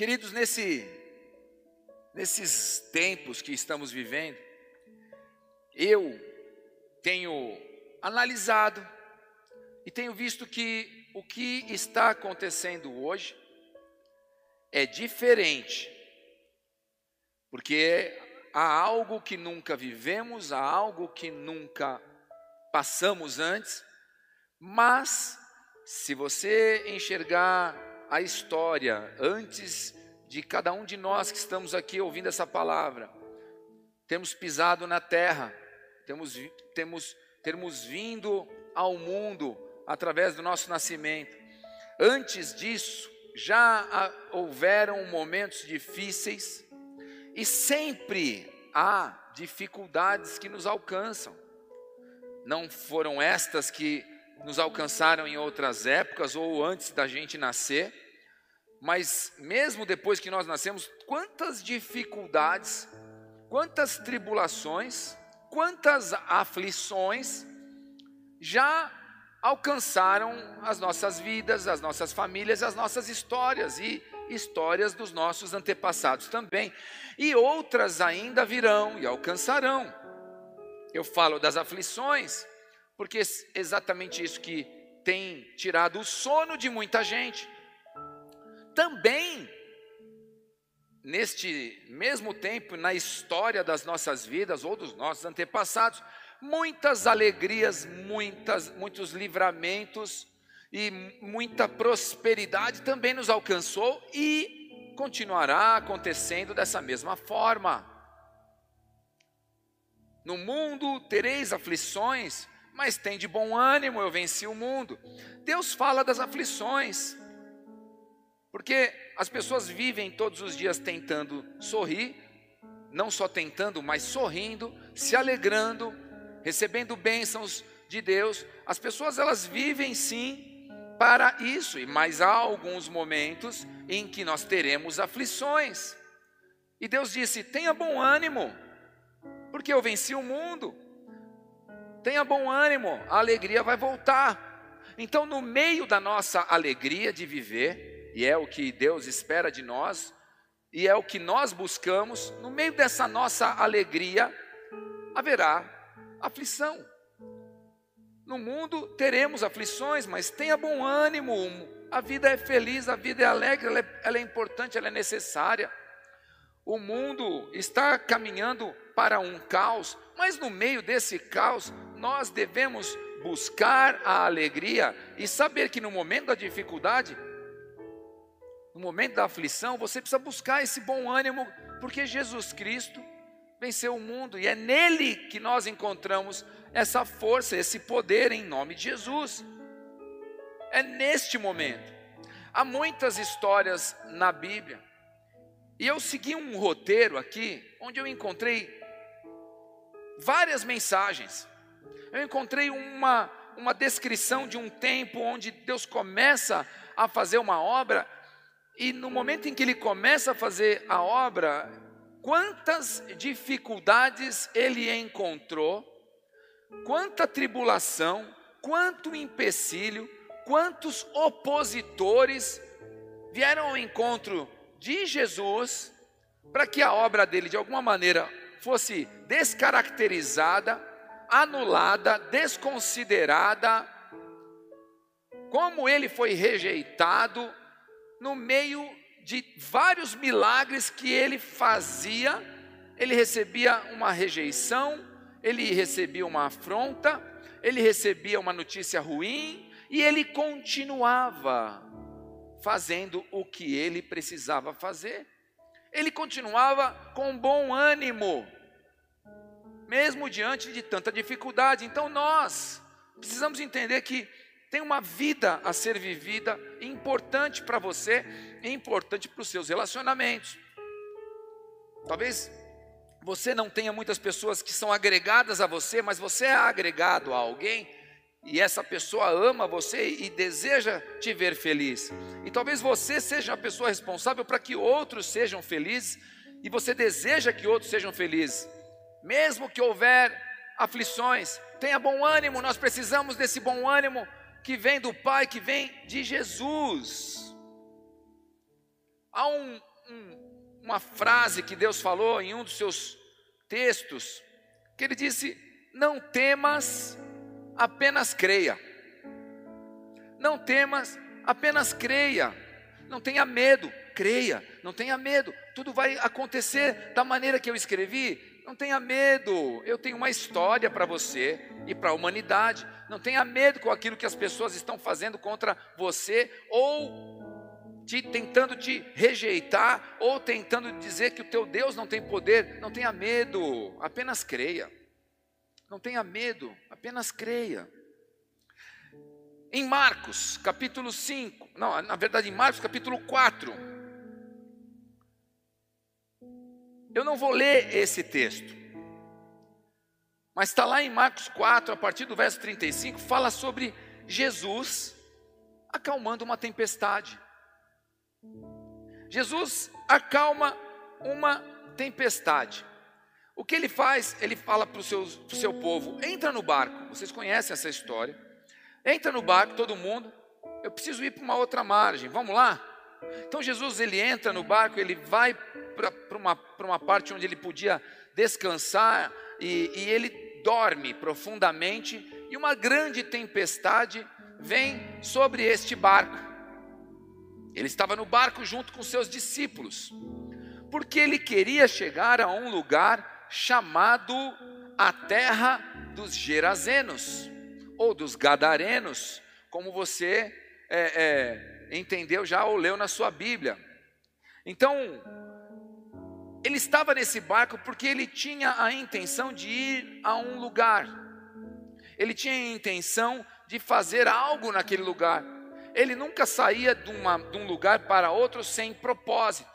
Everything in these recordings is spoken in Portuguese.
Queridos, nesse, nesses tempos que estamos vivendo, eu tenho analisado e tenho visto que o que está acontecendo hoje é diferente, porque há algo que nunca vivemos, há algo que nunca passamos antes, mas se você enxergar a história antes de cada um de nós que estamos aqui ouvindo essa palavra, temos pisado na terra, temos, temos, termos vindo ao mundo através do nosso nascimento. Antes disso, já houveram momentos difíceis e sempre há dificuldades que nos alcançam. Não foram estas que nos alcançaram em outras épocas ou antes da gente nascer, mas mesmo depois que nós nascemos, quantas dificuldades, quantas tribulações, quantas aflições já alcançaram as nossas vidas, as nossas famílias, as nossas histórias e histórias dos nossos antepassados também. E outras ainda virão e alcançarão. Eu falo das aflições, porque é exatamente isso que tem tirado o sono de muita gente. Também, neste mesmo tempo, na história das nossas vidas ou dos nossos antepassados, muitas alegrias, muitas, muitos livramentos e muita prosperidade também nos alcançou e continuará acontecendo dessa mesma forma. No mundo tereis aflições, mas tem de bom ânimo, eu venci o mundo. Deus fala das aflições, porque as pessoas vivem todos os dias tentando sorrir, não só tentando, mas sorrindo, se alegrando, recebendo bênçãos de Deus. As pessoas elas vivem sim para isso, mas há alguns momentos em que nós teremos aflições. E Deus disse: tenha bom ânimo, porque eu venci o mundo. Tenha bom ânimo, a alegria vai voltar. Então, no meio da nossa alegria de viver, e é o que Deus espera de nós, e é o que nós buscamos, no meio dessa nossa alegria, haverá aflição. No mundo teremos aflições, mas tenha bom ânimo. A vida é feliz, a vida é alegre, ela é, ela é importante, ela é necessária. O mundo está caminhando para um caos, mas no meio desse caos, nós devemos buscar a alegria e saber que no momento da dificuldade, no momento da aflição, você precisa buscar esse bom ânimo, porque Jesus Cristo venceu o mundo, e é nele que nós encontramos essa força, esse poder em nome de Jesus. É neste momento. Há muitas histórias na Bíblia, e eu segui um roteiro aqui, onde eu encontrei várias mensagens. Eu encontrei uma, uma descrição de um tempo onde Deus começa a fazer uma obra, e no momento em que Ele começa a fazer a obra, quantas dificuldades ele encontrou, quanta tribulação, quanto empecilho, quantos opositores vieram ao encontro de Jesus para que a obra dele de alguma maneira fosse descaracterizada, anulada, desconsiderada, como ele foi rejeitado no meio de vários milagres que ele fazia, ele recebia uma rejeição, ele recebia uma afronta, ele recebia uma notícia ruim e ele continuava fazendo o que ele precisava fazer. Ele continuava com bom ânimo, mesmo diante de tanta dificuldade. Então nós precisamos entender que tem uma vida a ser vivida, importante para você e importante para os seus relacionamentos. Talvez você não tenha muitas pessoas que são agregadas a você, mas você é agregado a alguém e essa pessoa ama você e deseja te ver feliz. E talvez você seja a pessoa responsável para que outros sejam felizes e você deseja que outros sejam felizes. Mesmo que houver aflições, tenha bom ânimo, nós precisamos desse bom ânimo que vem do Pai, que vem de Jesus. Há um, um, uma frase que Deus falou em um dos seus textos, que ele disse: Não temas, apenas creia. Não temas, apenas creia. Não tenha medo, creia. Não tenha medo, tudo vai acontecer da maneira que eu escrevi. Não tenha medo, eu tenho uma história para você e para a humanidade. Não tenha medo com aquilo que as pessoas estão fazendo contra você ou te, tentando te rejeitar ou tentando dizer que o teu Deus não tem poder. Não tenha medo, apenas creia. Não tenha medo, apenas creia. Em Marcos, capítulo 5, não, na verdade em Marcos, capítulo 4. Eu não vou ler esse texto, mas está lá em Marcos 4, a partir do verso 35, fala sobre Jesus acalmando uma tempestade. Jesus acalma uma tempestade. O que ele faz? Ele fala para o seu, povo: entra no barco. Vocês conhecem essa história. Entra no barco, todo mundo. Eu preciso ir para uma outra margem. Vamos lá? Então Jesus ele entra no barco, ele vai para uma, uma parte onde ele podia descansar e, e ele dorme profundamente. E uma grande tempestade vem sobre este barco. Ele estava no barco junto com seus discípulos, porque ele queria chegar a um lugar chamado a terra dos Gerazenos, ou dos Gadarenos, como você é, é, entendeu já ou leu na sua Bíblia. Então, ele estava nesse barco porque ele tinha a intenção de ir a um lugar, ele tinha a intenção de fazer algo naquele lugar ele nunca saía de, uma, de um lugar para outro sem propósito.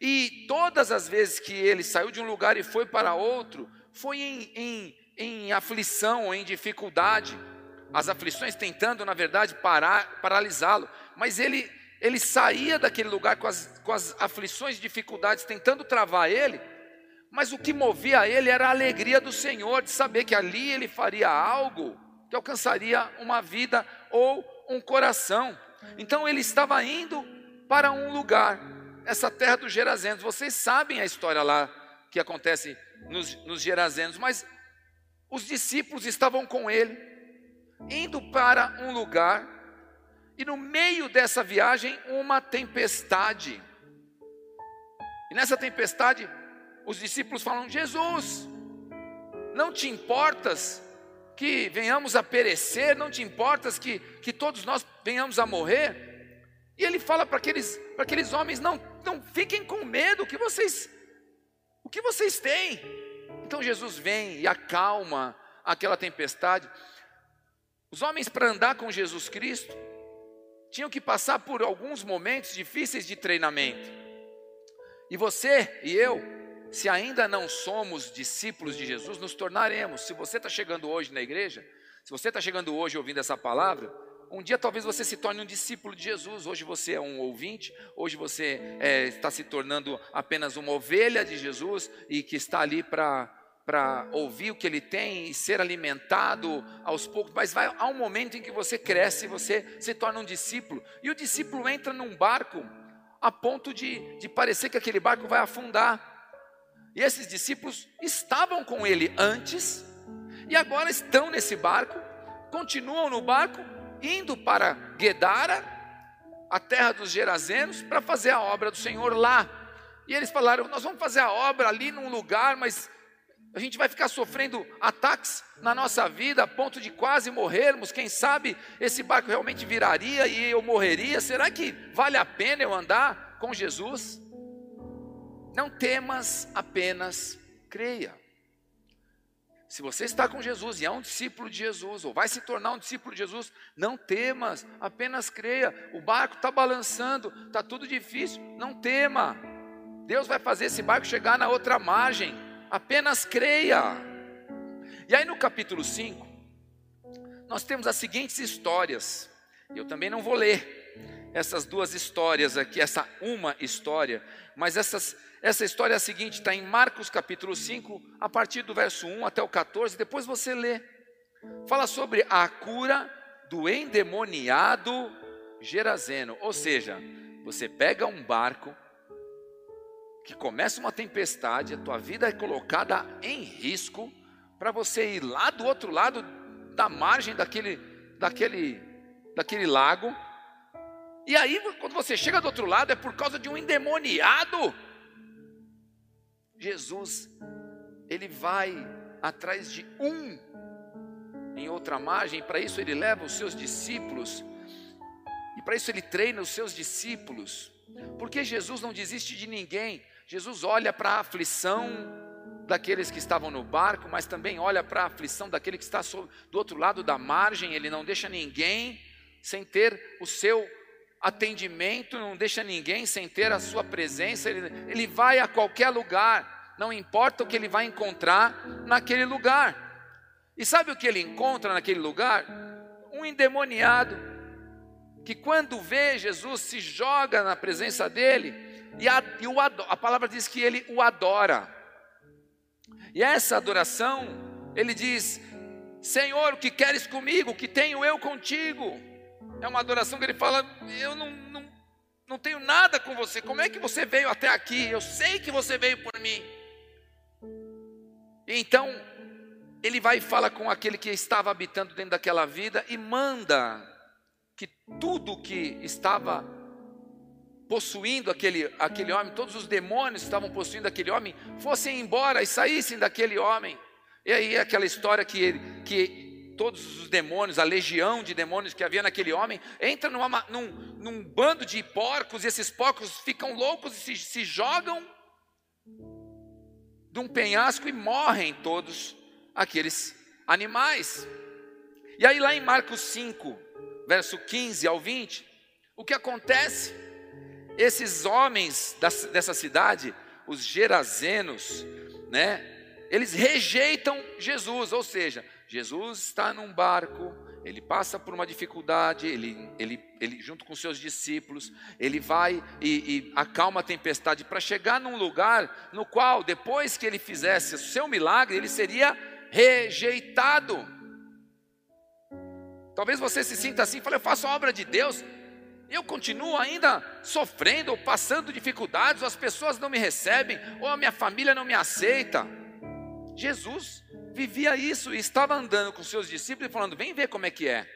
E todas as vezes que ele saiu de um lugar e foi para outro, foi em, em, em aflição, em dificuldade. As aflições tentando, na verdade, parar, paralisá-lo. Mas ele, ele saía daquele lugar com as, com as aflições e dificuldades tentando travar ele. Mas o que movia ele era a alegria do Senhor, de saber que ali ele faria algo que alcançaria uma vida ou um coração. Então ele estava indo para um lugar, essa terra dos Gerazenos. Vocês sabem a história lá que acontece nos, nos Gerazenos, mas os discípulos estavam com ele, indo para um lugar, e no meio dessa viagem, uma tempestade. E nessa tempestade, os discípulos falam: Jesus, não te importas que venhamos a perecer, não te importas que, que todos nós venhamos a morrer? E ele fala para aqueles, para aqueles homens: não, não fiquem com medo, que vocês, o que vocês têm? Então Jesus vem e acalma aquela tempestade. Os homens, para andar com Jesus Cristo, tinham que passar por alguns momentos difíceis de treinamento. E você e eu se ainda não somos discípulos de Jesus, nos tornaremos. Se você está chegando hoje na igreja, se você está chegando hoje ouvindo essa palavra, um dia talvez você se torne um discípulo de Jesus. Hoje você é um ouvinte, hoje você é, está se tornando apenas uma ovelha de Jesus e que está ali para para ouvir o que ele tem e ser alimentado aos poucos, mas vai há um momento em que você cresce você se torna um discípulo. E o discípulo entra num barco a ponto de, de parecer que aquele barco vai afundar. E esses discípulos estavam com ele antes e agora estão nesse barco, continuam no barco, indo para Guedara, a terra dos Gerazenos, para fazer a obra do Senhor lá. E eles falaram: Nós vamos fazer a obra ali num lugar, mas a gente vai ficar sofrendo ataques na nossa vida a ponto de quase morrermos. Quem sabe esse barco realmente viraria e eu morreria? Será que vale a pena eu andar com Jesus? Não temas, apenas creia. Se você está com Jesus e é um discípulo de Jesus, ou vai se tornar um discípulo de Jesus, não temas, apenas creia. O barco está balançando, está tudo difícil, não tema. Deus vai fazer esse barco chegar na outra margem, apenas creia. E aí no capítulo 5, nós temos as seguintes histórias, eu também não vou ler essas duas histórias aqui, essa uma história, mas essas essa história é a seguinte, está em Marcos capítulo 5, a partir do verso 1 até o 14, depois você lê. Fala sobre a cura do endemoniado Gerazeno. Ou seja, Você pega um barco que começa uma tempestade, a tua vida é colocada em risco para você ir lá do outro lado da margem daquele, daquele, daquele lago. E aí, quando você chega do outro lado, é por causa de um endemoniado. Jesus, ele vai atrás de um em outra margem, para isso ele leva os seus discípulos, e para isso ele treina os seus discípulos, porque Jesus não desiste de ninguém, Jesus olha para a aflição daqueles que estavam no barco, mas também olha para a aflição daquele que está do outro lado da margem, ele não deixa ninguém sem ter o seu atendimento, não deixa ninguém sem ter a sua presença, ele, ele vai a qualquer lugar, não importa o que ele vai encontrar naquele lugar. E sabe o que ele encontra naquele lugar? Um endemoniado, que quando vê Jesus se joga na presença dele, e a, e o, a palavra diz que ele o adora. E essa adoração, ele diz: Senhor, o que queres comigo? O que tenho eu contigo? É uma adoração que ele fala: Eu não, não, não tenho nada com você. Como é que você veio até aqui? Eu sei que você veio por mim. Então, ele vai e fala com aquele que estava habitando dentro daquela vida e manda que tudo que estava possuindo aquele, aquele homem, todos os demônios que estavam possuindo aquele homem, fossem embora e saíssem daquele homem. E aí aquela história que, ele, que todos os demônios, a legião de demônios que havia naquele homem, entra numa, num, num bando de porcos, e esses porcos ficam loucos e se, se jogam de um penhasco e morrem todos aqueles animais. E aí, lá em Marcos 5, verso 15 ao 20, o que acontece? Esses homens dessa cidade, os gerazenos, né? Eles rejeitam Jesus, ou seja, Jesus está num barco, ele passa por uma dificuldade, ele, ele, ele junto com seus discípulos, ele vai e, e acalma a tempestade para chegar num lugar no qual, depois que ele fizesse o seu milagre, ele seria rejeitado. Talvez você se sinta assim, fale, eu faço a obra de Deus, eu continuo ainda sofrendo ou passando dificuldades, ou as pessoas não me recebem, ou a minha família não me aceita. Jesus vivia isso e estava andando com seus discípulos e falando: vem ver como é que é.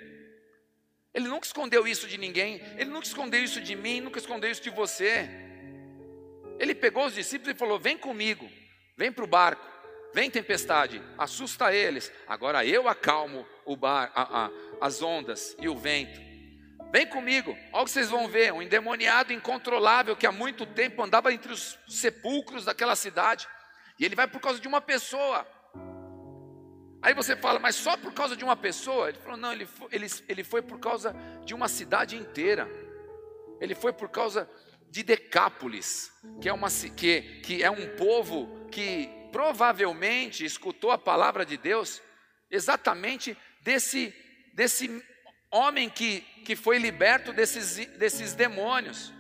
Ele nunca escondeu isso de ninguém, ele nunca escondeu isso de mim, nunca escondeu isso de você. Ele pegou os discípulos e falou: vem comigo, vem para o barco. Vem tempestade, assusta eles. Agora eu acalmo o bar, a, a, as ondas e o vento. Vem comigo, olha o que vocês vão ver: um endemoniado incontrolável que há muito tempo andava entre os sepulcros daquela cidade. E ele vai por causa de uma pessoa. Aí você fala, mas só por causa de uma pessoa? Ele falou, não, ele foi, ele, ele foi por causa de uma cidade inteira. Ele foi por causa de Decápolis, que é, uma, que, que é um povo que provavelmente escutou a palavra de Deus exatamente desse, desse homem que, que foi liberto desses, desses demônios.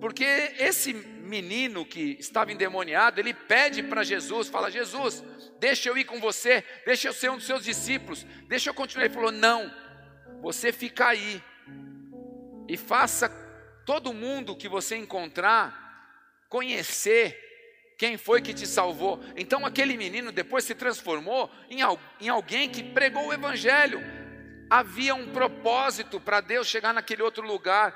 Porque esse menino que estava endemoniado, ele pede para Jesus, fala: Jesus, deixa eu ir com você, deixa eu ser um dos seus discípulos, deixa eu continuar. Ele falou: Não, você fica aí e faça todo mundo que você encontrar conhecer quem foi que te salvou? Então aquele menino depois se transformou em, em alguém que pregou o Evangelho. Havia um propósito para Deus chegar naquele outro lugar.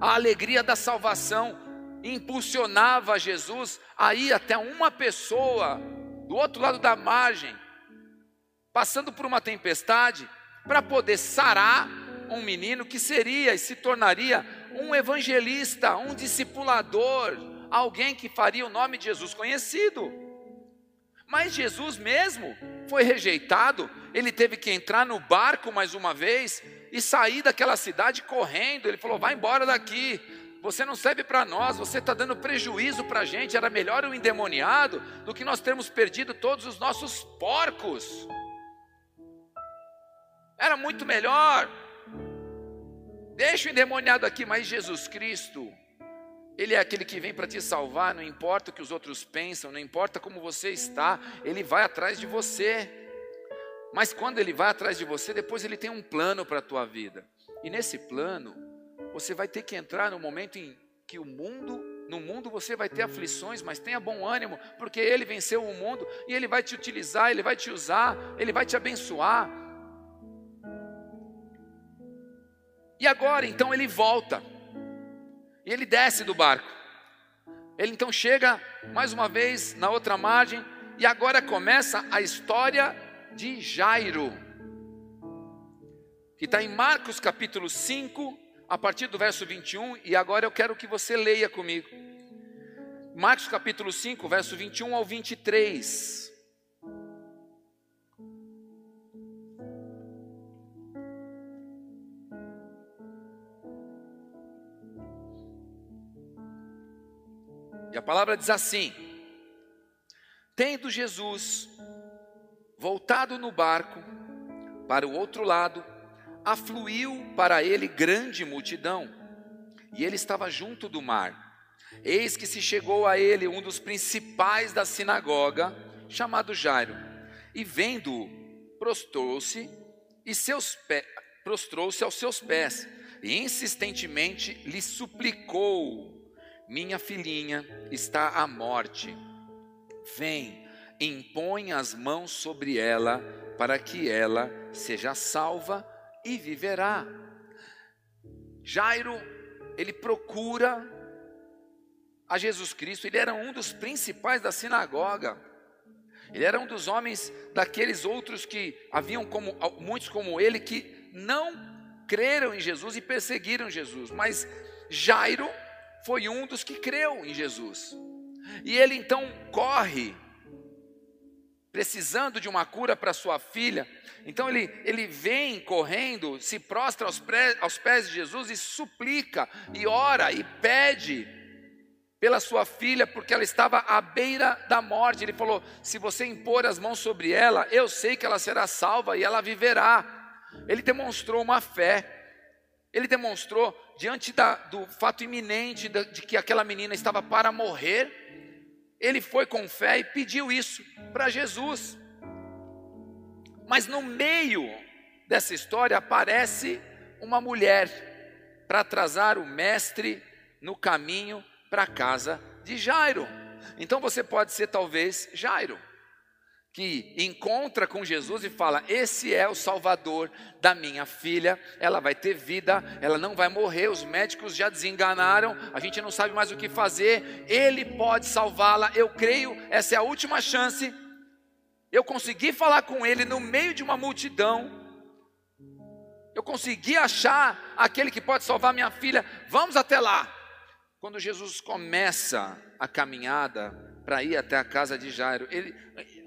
A alegria da salvação impulsionava Jesus a ir até uma pessoa do outro lado da margem, passando por uma tempestade, para poder sarar um menino que seria e se tornaria um evangelista, um discipulador, alguém que faria o nome de Jesus conhecido. Mas Jesus mesmo foi rejeitado, ele teve que entrar no barco mais uma vez e sair daquela cidade correndo. Ele falou: vai embora daqui, você não serve para nós, você está dando prejuízo para a gente. Era melhor o endemoniado do que nós termos perdido todos os nossos porcos. Era muito melhor. Deixa o endemoniado aqui, mas Jesus Cristo ele é aquele que vem para te salvar, não importa o que os outros pensam, não importa como você está, ele vai atrás de você. Mas quando ele vai atrás de você, depois ele tem um plano para a tua vida. E nesse plano, você vai ter que entrar no momento em que o mundo, no mundo você vai ter aflições, mas tenha bom ânimo, porque ele venceu o mundo e ele vai te utilizar, ele vai te usar, ele vai te abençoar. E agora, então ele volta. E ele desce do barco. Ele então chega mais uma vez na outra margem e agora começa a história de Jairo, que está em Marcos capítulo 5, a partir do verso 21, e agora eu quero que você leia comigo. Marcos capítulo 5, verso 21 ao 23. A palavra diz assim: Tendo Jesus voltado no barco para o outro lado, afluiu para ele grande multidão, e ele estava junto do mar. Eis que se chegou a ele um dos principais da sinagoga, chamado Jairo, e vendo-o, prostrou-se e seus pés, prostrou-se aos seus pés, e insistentemente lhe suplicou: Minha filhinha está à morte. Vem, impõe as mãos sobre ela, para que ela seja salva e viverá. Jairo, ele procura a Jesus Cristo, ele era um dos principais da sinagoga. Ele era um dos homens daqueles outros que haviam como muitos como ele que não creram em Jesus e perseguiram Jesus, mas Jairo foi um dos que creu em Jesus. E ele então corre precisando de uma cura para sua filha. Então ele, ele vem correndo, se prostra aos, pré, aos pés de Jesus e suplica, e ora, e pede pela sua filha, porque ela estava à beira da morte. Ele falou: Se você impor as mãos sobre ela, eu sei que ela será salva e ela viverá. Ele demonstrou uma fé. Ele demonstrou, diante da, do fato iminente de, de que aquela menina estava para morrer, ele foi com fé e pediu isso para Jesus. Mas no meio dessa história aparece uma mulher para atrasar o mestre no caminho para a casa de Jairo. Então você pode ser talvez Jairo que encontra com Jesus e fala: Esse é o Salvador da minha filha, ela vai ter vida, ela não vai morrer. Os médicos já desenganaram, a gente não sabe mais o que fazer. Ele pode salvá-la, eu creio, essa é a última chance. Eu consegui falar com ele no meio de uma multidão. Eu consegui achar aquele que pode salvar minha filha. Vamos até lá. Quando Jesus começa a caminhada para ir até a casa de Jairo, ele,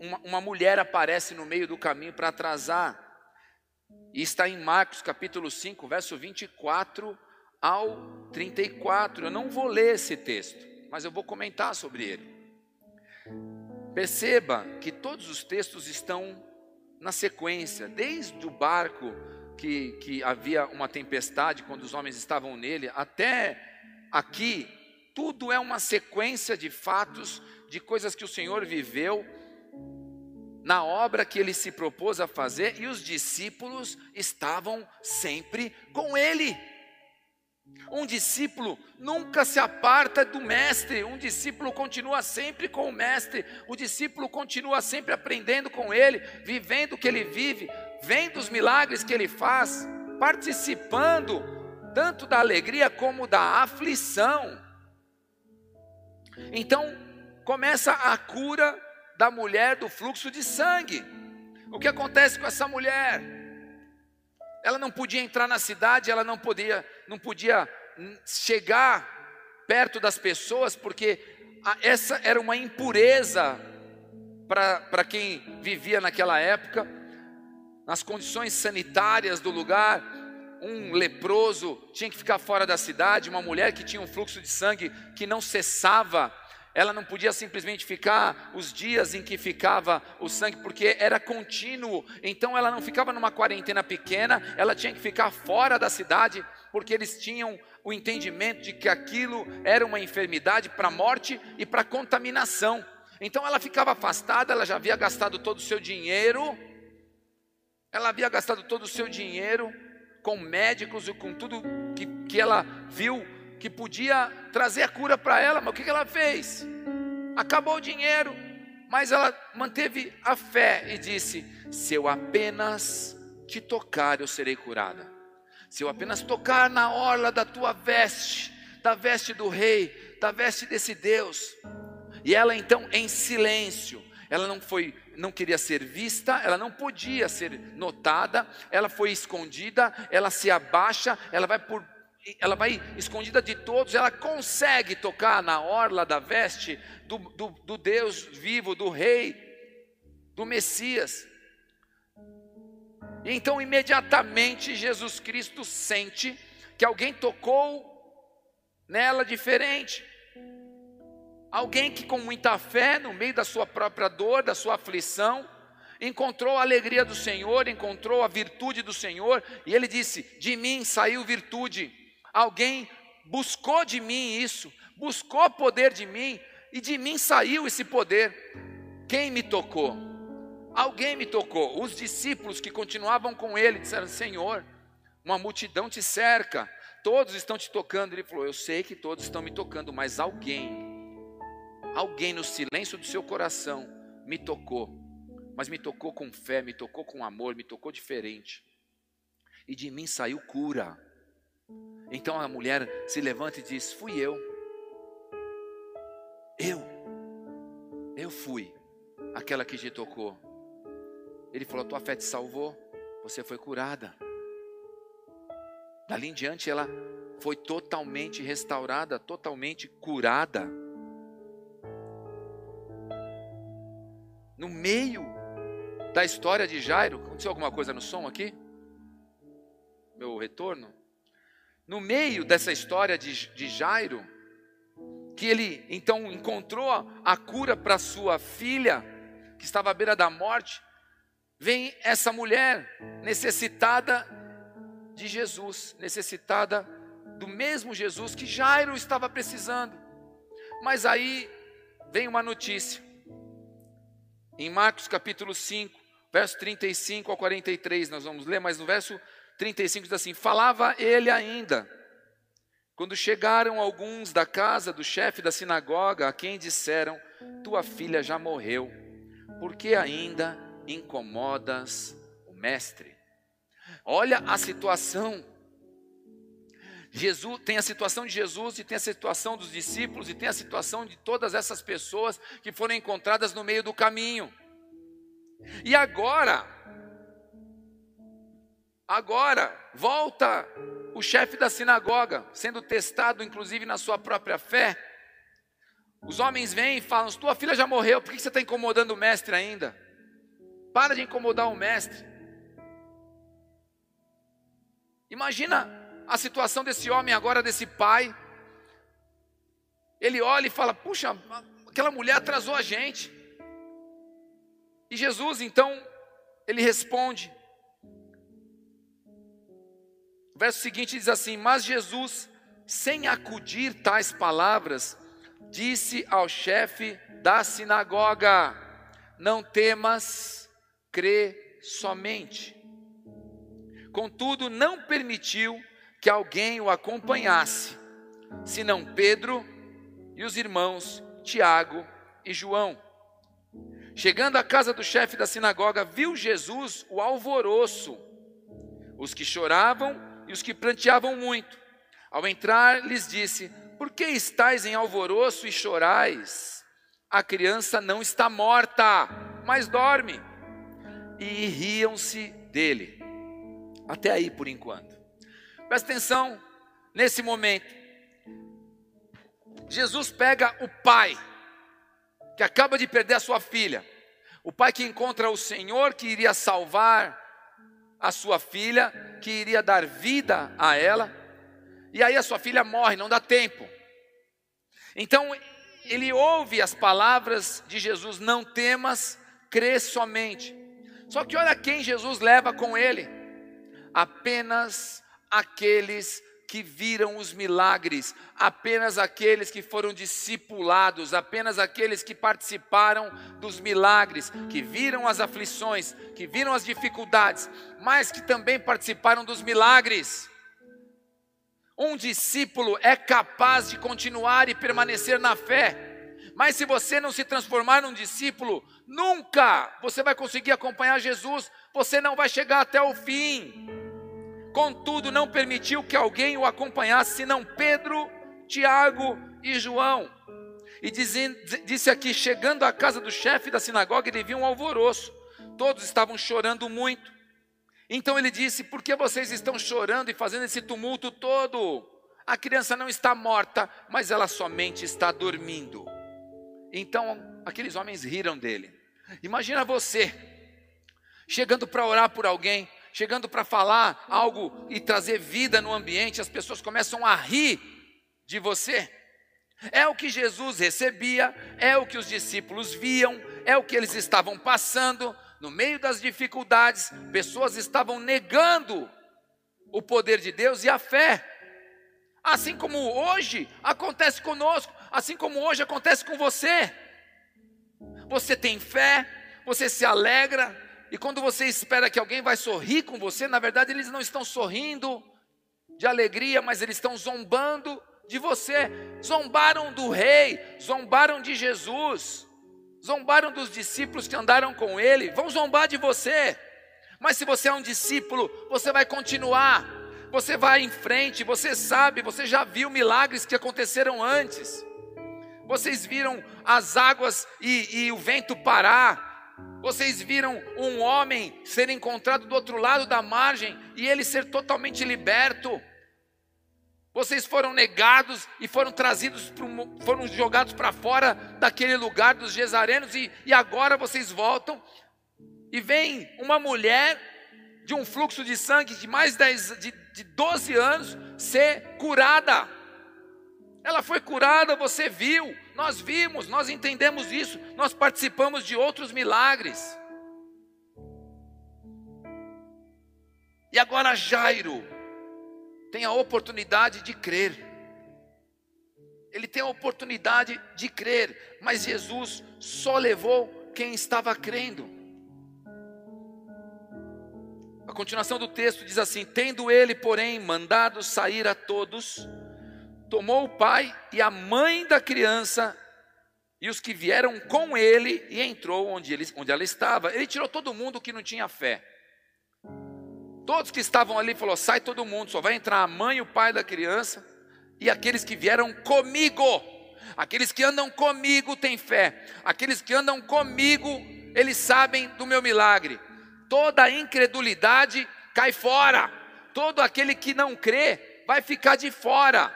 uma, uma mulher aparece no meio do caminho para atrasar. E está em Marcos capítulo 5, verso 24 ao 34. Eu não vou ler esse texto, mas eu vou comentar sobre ele. Perceba que todos os textos estão na sequência, desde o barco que, que havia uma tempestade quando os homens estavam nele, até aqui, tudo é uma sequência de fatos, de coisas que o Senhor viveu na obra que ele se propôs a fazer e os discípulos estavam sempre com ele. Um discípulo nunca se aparta do mestre, um discípulo continua sempre com o mestre, o discípulo continua sempre aprendendo com ele, vivendo o que ele vive, vendo os milagres que ele faz, participando tanto da alegria como da aflição. Então, começa a cura da mulher do fluxo de sangue. O que acontece com essa mulher? Ela não podia entrar na cidade, ela não podia, não podia chegar perto das pessoas, porque essa era uma impureza para quem vivia naquela época, nas condições sanitárias do lugar. Um leproso tinha que ficar fora da cidade, uma mulher que tinha um fluxo de sangue que não cessava ela não podia simplesmente ficar os dias em que ficava o sangue, porque era contínuo. Então ela não ficava numa quarentena pequena, ela tinha que ficar fora da cidade, porque eles tinham o entendimento de que aquilo era uma enfermidade para morte e para contaminação. Então ela ficava afastada, ela já havia gastado todo o seu dinheiro, ela havia gastado todo o seu dinheiro com médicos e com tudo que, que ela viu que podia trazer a cura para ela, mas o que, ela fez? Acabou o dinheiro, mas ela manteve a fé e disse: Se eu apenas te tocar, eu serei curada. Se eu apenas tocar na orla da tua veste, da veste do rei, da veste desse Deus. E ela então em silêncio, ela não foi, não queria ser vista, ela não podia ser notada, ela foi escondida, ela se abaixa, ela vai por ela vai escondida de todos, ela consegue tocar na orla da veste do, do, do Deus vivo, do Rei, do Messias. E então, imediatamente, Jesus Cristo sente que alguém tocou nela diferente. Alguém que, com muita fé, no meio da sua própria dor, da sua aflição, encontrou a alegria do Senhor, encontrou a virtude do Senhor, e ele disse: De mim saiu virtude. Alguém buscou de mim isso, buscou poder de mim, e de mim saiu esse poder. Quem me tocou? Alguém me tocou. Os discípulos que continuavam com ele disseram: Senhor, uma multidão te cerca, todos estão te tocando. Ele falou: Eu sei que todos estão me tocando, mas alguém, alguém no silêncio do seu coração me tocou, mas me tocou com fé, me tocou com amor, me tocou diferente. E de mim saiu cura. Então a mulher se levanta e diz: Fui eu. Eu. Eu fui aquela que te tocou. Ele falou: Tua fé te salvou, você foi curada. Dali em diante ela foi totalmente restaurada, totalmente curada. No meio da história de Jairo, aconteceu alguma coisa no som aqui? Meu retorno? No meio dessa história de, de Jairo, que ele então encontrou a cura para sua filha, que estava à beira da morte, vem essa mulher necessitada de Jesus, necessitada do mesmo Jesus que Jairo estava precisando. Mas aí vem uma notícia. Em Marcos capítulo 5, verso 35 ao 43, nós vamos ler, mas no verso 35 diz assim: Falava ele ainda, quando chegaram alguns da casa do chefe da sinagoga, a quem disseram: Tua filha já morreu, por que ainda incomodas o mestre. Olha a situação. Jesus tem a situação de Jesus e tem a situação dos discípulos e tem a situação de todas essas pessoas que foram encontradas no meio do caminho. E agora, agora volta o chefe da sinagoga, sendo testado inclusive na sua própria fé. Os homens vêm e falam: Tua filha já morreu, por que você está incomodando o mestre ainda? Para de incomodar o mestre. Imagina a situação desse homem agora, desse pai. Ele olha e fala: Puxa, aquela mulher atrasou a gente. E Jesus, então, ele responde. O verso seguinte diz assim: Mas Jesus, sem acudir tais palavras, disse ao chefe da sinagoga: Não temas, crê somente. Contudo, não permitiu que alguém o acompanhasse, senão Pedro e os irmãos Tiago e João. Chegando à casa do chefe da sinagoga, viu Jesus o alvoroço, os que choravam e os que pranteavam muito. Ao entrar, lhes disse: Por que estáis em alvoroço e chorais? A criança não está morta, mas dorme e riam-se dele. Até aí por enquanto. Presta atenção nesse momento. Jesus pega o pai que acaba de perder a sua filha, o pai que encontra o Senhor que iria salvar a sua filha, que iria dar vida a ela, e aí a sua filha morre, não dá tempo. Então ele ouve as palavras de Jesus: Não temas, crê somente. Só que olha quem Jesus leva com ele: apenas aqueles que viram os milagres, apenas aqueles que foram discipulados, apenas aqueles que participaram dos milagres, que viram as aflições, que viram as dificuldades, mas que também participaram dos milagres. Um discípulo é capaz de continuar e permanecer na fé. Mas se você não se transformar num discípulo, nunca você vai conseguir acompanhar Jesus, você não vai chegar até o fim. Contudo, não permitiu que alguém o acompanhasse, senão Pedro, Tiago e João. E disse aqui: chegando à casa do chefe da sinagoga, ele viu um alvoroço. Todos estavam chorando muito. Então ele disse: Por que vocês estão chorando e fazendo esse tumulto todo? A criança não está morta, mas ela somente está dormindo. Então aqueles homens riram dele. Imagina você chegando para orar por alguém, chegando para falar algo e trazer vida no ambiente, as pessoas começam a rir de você. É o que Jesus recebia, é o que os discípulos viam, é o que eles estavam passando. No meio das dificuldades, pessoas estavam negando o poder de Deus e a fé. Assim como hoje acontece conosco, assim como hoje acontece com você. Você tem fé, você se alegra, e quando você espera que alguém vai sorrir com você, na verdade eles não estão sorrindo de alegria, mas eles estão zombando de você. Zombaram do rei, zombaram de Jesus, zombaram dos discípulos que andaram com ele, vão zombar de você. Mas se você é um discípulo, você vai continuar, você vai em frente, você sabe, você já viu milagres que aconteceram antes. Vocês viram as águas e, e o vento parar, vocês viram um homem ser encontrado do outro lado da margem e ele ser totalmente liberto. Vocês foram negados e foram trazidos, foram jogados para fora daquele lugar dos Gesarenos e, e agora vocês voltam e vem uma mulher de um fluxo de sangue de mais de, de, de 12 anos ser curada. Ela foi curada, você viu, nós vimos, nós entendemos isso, nós participamos de outros milagres. E agora Jairo tem a oportunidade de crer. Ele tem a oportunidade de crer, mas Jesus só levou quem estava crendo. A continuação do texto diz assim: Tendo ele, porém, mandado sair a todos, tomou o pai e a mãe da criança e os que vieram com ele e entrou onde, ele, onde ela estava. Ele tirou todo mundo que não tinha fé. Todos que estavam ali falou: sai todo mundo, só vai entrar a mãe e o pai da criança e aqueles que vieram comigo. Aqueles que andam comigo têm fé. Aqueles que andam comigo, eles sabem do meu milagre. Toda incredulidade cai fora. Todo aquele que não crê vai ficar de fora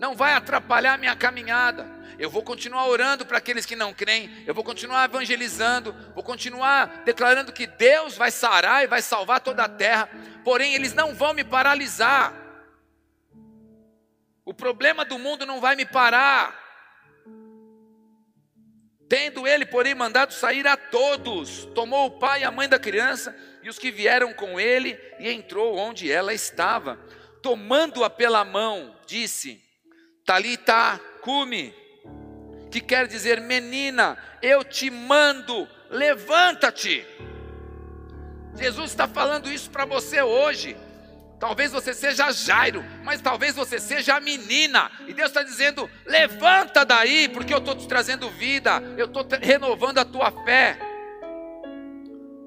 não vai atrapalhar minha caminhada. Eu vou continuar orando para aqueles que não creem, eu vou continuar evangelizando, vou continuar declarando que Deus vai sarar e vai salvar toda a terra, porém eles não vão me paralisar. O problema do mundo não vai me parar. Tendo ele, porém, mandado sair a todos, tomou o pai e a mãe da criança e os que vieram com ele e entrou onde ela estava. Tomando-a pela mão, disse: Talita cume, que quer dizer menina, eu te mando, levanta-te. Jesus está falando isso para você hoje. Talvez você seja Jairo, mas talvez você seja a menina. E Deus está dizendo: levanta daí, porque eu estou te trazendo vida, eu estou renovando a tua fé.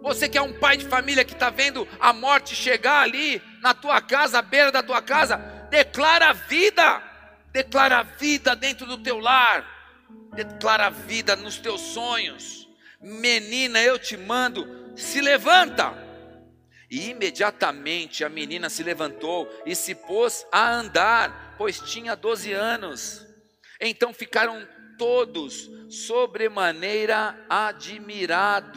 Você que é um pai de família que está vendo a morte chegar ali na tua casa, à beira da tua casa, declara vida. Declara vida dentro do teu lar. Declara vida nos teus sonhos. Menina, eu te mando, se levanta. E imediatamente a menina se levantou e se pôs a andar, pois tinha 12 anos. Então ficaram todos sobremaneira admirados.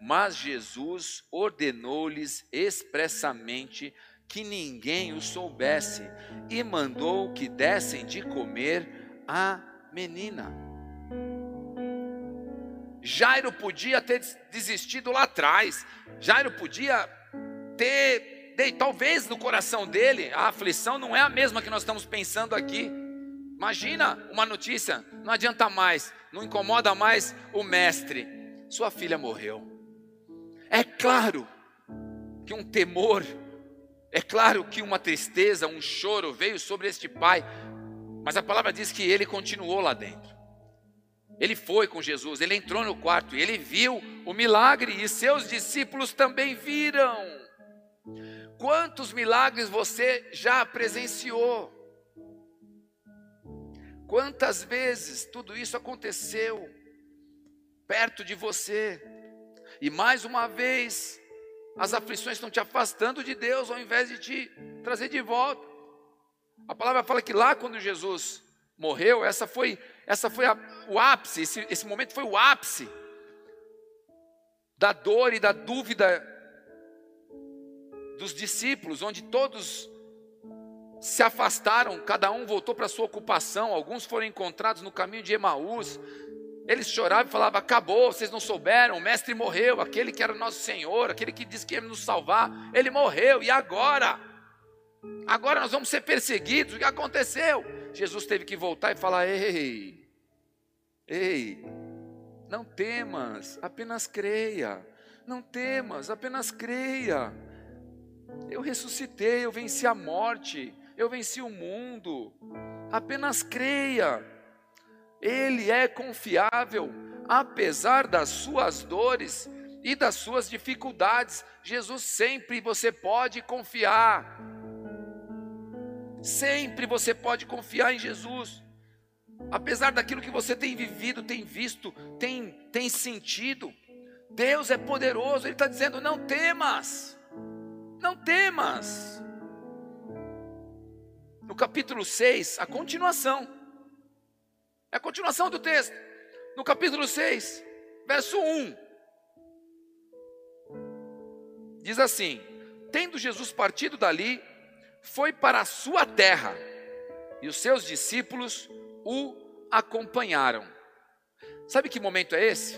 Mas Jesus ordenou-lhes expressamente que ninguém o soubesse, e mandou que dessem de comer a menina. Jairo podia ter desistido lá atrás, Jairo podia ter talvez no coração dele, a aflição não é a mesma que nós estamos pensando aqui. Imagina uma notícia, não adianta mais, não incomoda mais o mestre. Sua filha morreu. É claro que um temor, é claro que uma tristeza, um choro veio sobre este pai, mas a palavra diz que ele continuou lá dentro. Ele foi com Jesus, ele entrou no quarto e ele viu o milagre e seus discípulos também viram. Quantos milagres você já presenciou? Quantas vezes tudo isso aconteceu perto de você? E mais uma vez, as aflições estão te afastando de Deus ao invés de te trazer de volta. A palavra fala que lá quando Jesus morreu, essa foi, essa foi a, o ápice, esse, esse momento foi o ápice da dor e da dúvida dos discípulos, onde todos se afastaram, cada um voltou para sua ocupação, alguns foram encontrados no caminho de Emaús. Eles choravam e falavam: Acabou, vocês não souberam, o mestre morreu, aquele que era nosso Senhor, aquele que disse que ia nos salvar, ele morreu, e agora? Agora nós vamos ser perseguidos, o que aconteceu? Jesus teve que voltar e falar: Ei, ei, não temas, apenas creia, não temas, apenas creia. Eu ressuscitei, eu venci a morte, eu venci o mundo. Apenas creia. Ele é confiável, apesar das suas dores e das suas dificuldades. Jesus sempre você pode confiar. Sempre você pode confiar em Jesus. Apesar daquilo que você tem vivido, tem visto, tem, tem sentido, Deus é poderoso, Ele está dizendo: não temas. Não temas. No capítulo 6, a continuação. É a continuação do texto. No capítulo 6, verso 1. Diz assim: Tendo Jesus partido dali, foi para a sua terra, e os seus discípulos o acompanharam. Sabe que momento é esse?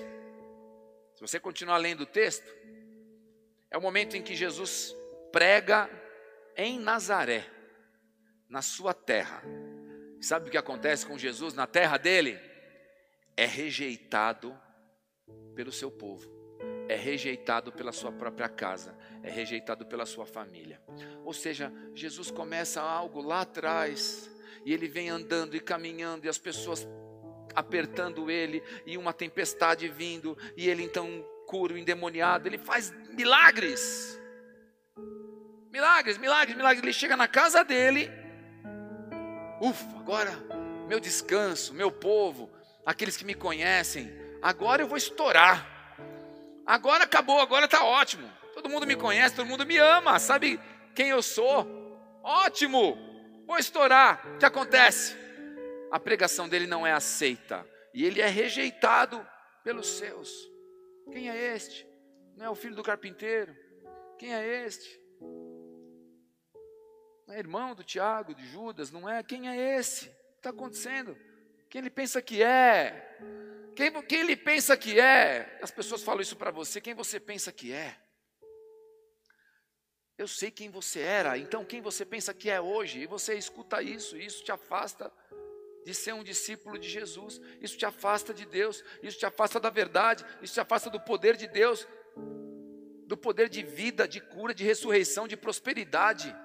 Se você continuar lendo o texto, é o momento em que Jesus prega em Nazaré, na sua terra. Sabe o que acontece com Jesus na terra dele? É rejeitado pelo seu povo, é rejeitado pela sua própria casa, é rejeitado pela sua família. Ou seja, Jesus começa algo lá atrás, e ele vem andando e caminhando, e as pessoas apertando ele, e uma tempestade vindo, e ele então cura o endemoniado, ele faz milagres. Milagres, milagres, milagres. Ele chega na casa dele. Ufa, agora meu descanso, meu povo, aqueles que me conhecem, agora eu vou estourar. Agora acabou, agora está ótimo. Todo mundo me conhece, todo mundo me ama, sabe quem eu sou? Ótimo, vou estourar. O que acontece? A pregação dele não é aceita e ele é rejeitado pelos seus. Quem é este? Não é o filho do carpinteiro? Quem é este? É irmão do Tiago, de Judas, não é? Quem é esse? O que está acontecendo? Quem ele pensa que é? Quem, quem ele pensa que é? As pessoas falam isso para você, quem você pensa que é? Eu sei quem você era, então quem você pensa que é hoje? E você escuta isso, e isso te afasta de ser um discípulo de Jesus, isso te afasta de Deus, isso te afasta da verdade, isso te afasta do poder de Deus, do poder de vida, de cura, de ressurreição, de prosperidade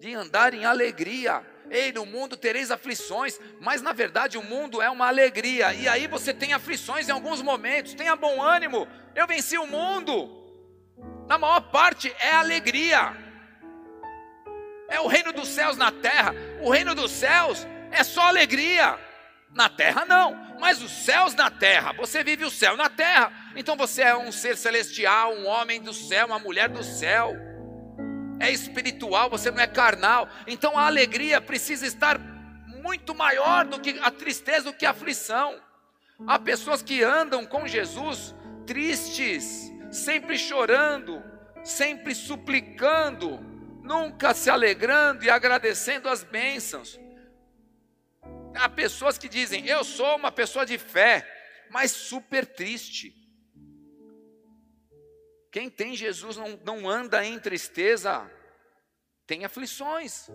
de andar em alegria. Ei, no mundo tereis aflições, mas na verdade o mundo é uma alegria. E aí você tem aflições em alguns momentos, tenha bom ânimo. Eu venci o mundo. Na maior parte é alegria. É o reino dos céus na terra. O reino dos céus é só alegria. Na terra não, mas os céus na terra. Você vive o céu na terra. Então você é um ser celestial, um homem do céu, uma mulher do céu é espiritual, você não é carnal. Então a alegria precisa estar muito maior do que a tristeza, do que a aflição. Há pessoas que andam com Jesus tristes, sempre chorando, sempre suplicando, nunca se alegrando e agradecendo as bênçãos. Há pessoas que dizem: Eu sou uma pessoa de fé, mas super triste. Quem tem Jesus não, não anda em tristeza, tem aflições,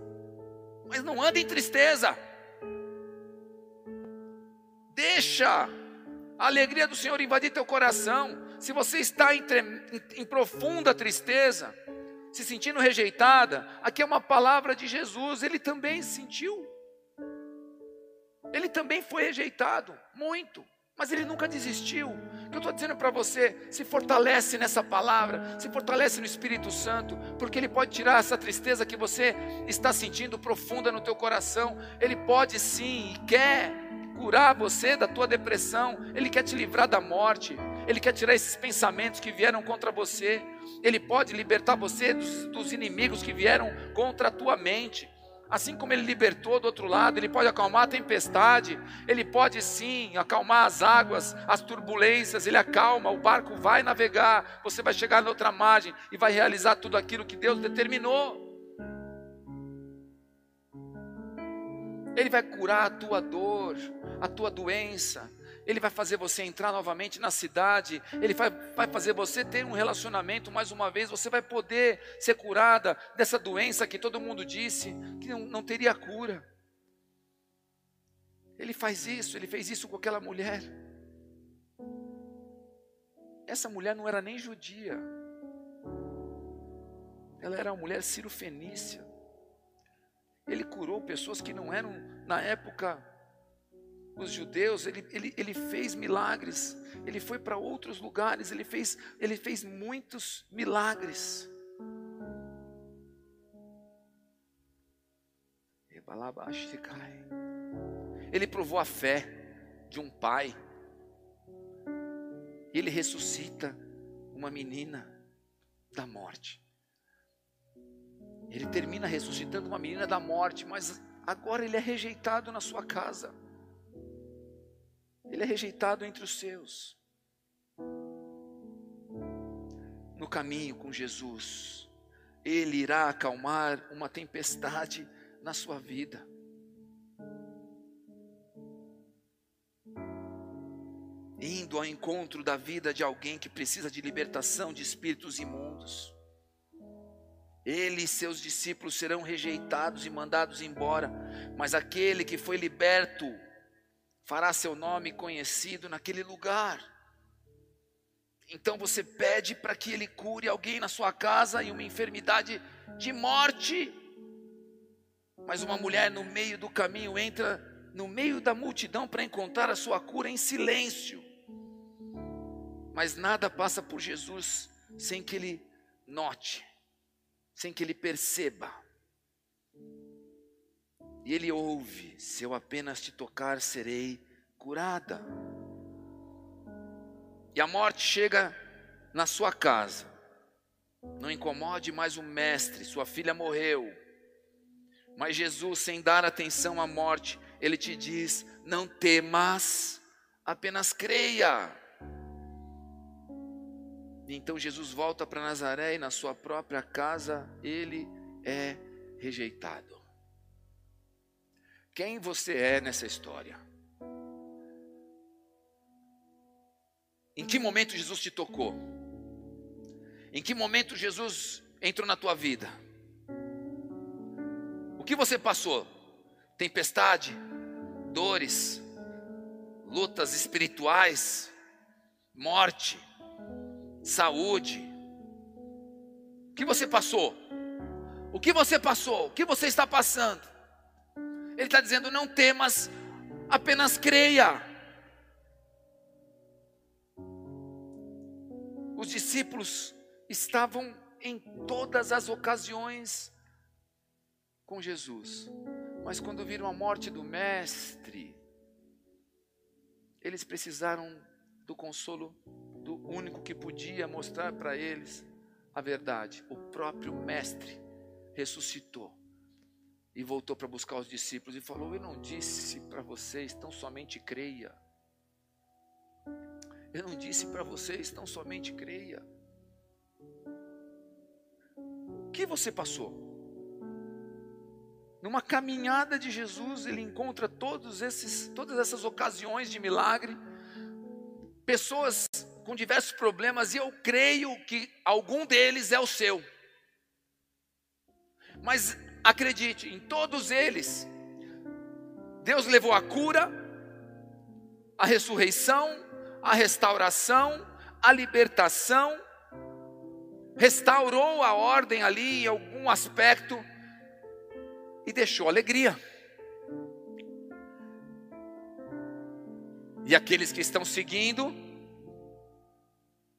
mas não anda em tristeza. Deixa a alegria do Senhor invadir teu coração. Se você está em, em, em profunda tristeza, se sentindo rejeitada, aqui é uma palavra de Jesus, ele também sentiu. Ele também foi rejeitado, muito, mas ele nunca desistiu. O que eu estou dizendo para você, se fortalece nessa palavra, se fortalece no Espírito Santo, porque ele pode tirar essa tristeza que você está sentindo profunda no teu coração. Ele pode sim e quer curar você da tua depressão, ele quer te livrar da morte, ele quer tirar esses pensamentos que vieram contra você, ele pode libertar você dos, dos inimigos que vieram contra a tua mente. Assim como ele libertou do outro lado, ele pode acalmar a tempestade, ele pode sim acalmar as águas, as turbulências, ele acalma, o barco vai navegar, você vai chegar na outra margem e vai realizar tudo aquilo que Deus determinou. Ele vai curar a tua dor, a tua doença. Ele vai fazer você entrar novamente na cidade. Ele vai, vai fazer você ter um relacionamento mais uma vez. Você vai poder ser curada dessa doença que todo mundo disse que não, não teria cura. Ele faz isso, ele fez isso com aquela mulher. Essa mulher não era nem judia. Ela era uma mulher cirofenícia. Ele curou pessoas que não eram, na época, os judeus, ele, ele, ele fez milagres, ele foi para outros lugares, ele fez, ele fez muitos milagres. Ele provou a fé de um pai, ele ressuscita uma menina da morte. Ele termina ressuscitando uma menina da morte, mas agora ele é rejeitado na sua casa. Ele é rejeitado entre os seus. No caminho com Jesus, ele irá acalmar uma tempestade na sua vida. Indo ao encontro da vida de alguém que precisa de libertação de espíritos imundos. Ele e seus discípulos serão rejeitados e mandados embora, mas aquele que foi liberto fará seu nome conhecido naquele lugar. Então você pede para que ele cure alguém na sua casa e uma enfermidade de morte. Mas uma mulher no meio do caminho entra no meio da multidão para encontrar a sua cura em silêncio. Mas nada passa por Jesus sem que ele note sem que ele perceba. E ele ouve: se eu apenas te tocar, serei curada. E a morte chega na sua casa. Não incomode mais o mestre, sua filha morreu. Mas Jesus, sem dar atenção à morte, ele te diz: não temas, apenas creia. E então Jesus volta para Nazaré e na sua própria casa ele é rejeitado. Quem você é nessa história? Em que momento Jesus te tocou? Em que momento Jesus entrou na tua vida? O que você passou? Tempestade, dores, lutas espirituais, morte saúde. O que você passou? O que você passou? O que você está passando? Ele está dizendo: não temas, apenas creia. Os discípulos estavam em todas as ocasiões com Jesus, mas quando viram a morte do Mestre, eles precisaram do consolo do único que podia mostrar para eles a verdade. O próprio Mestre ressuscitou e voltou para buscar os discípulos e falou: Eu não disse para vocês, tão somente creia. Eu não disse para vocês, tão somente creia. O que você passou? Numa caminhada de Jesus, ele encontra todos esses, todas essas ocasiões de milagre, pessoas com diversos problemas e eu creio que algum deles é o seu. Mas acredite, em todos eles, Deus levou a cura, a ressurreição, a restauração, a libertação, restaurou a ordem ali em algum aspecto e deixou alegria. E aqueles que estão seguindo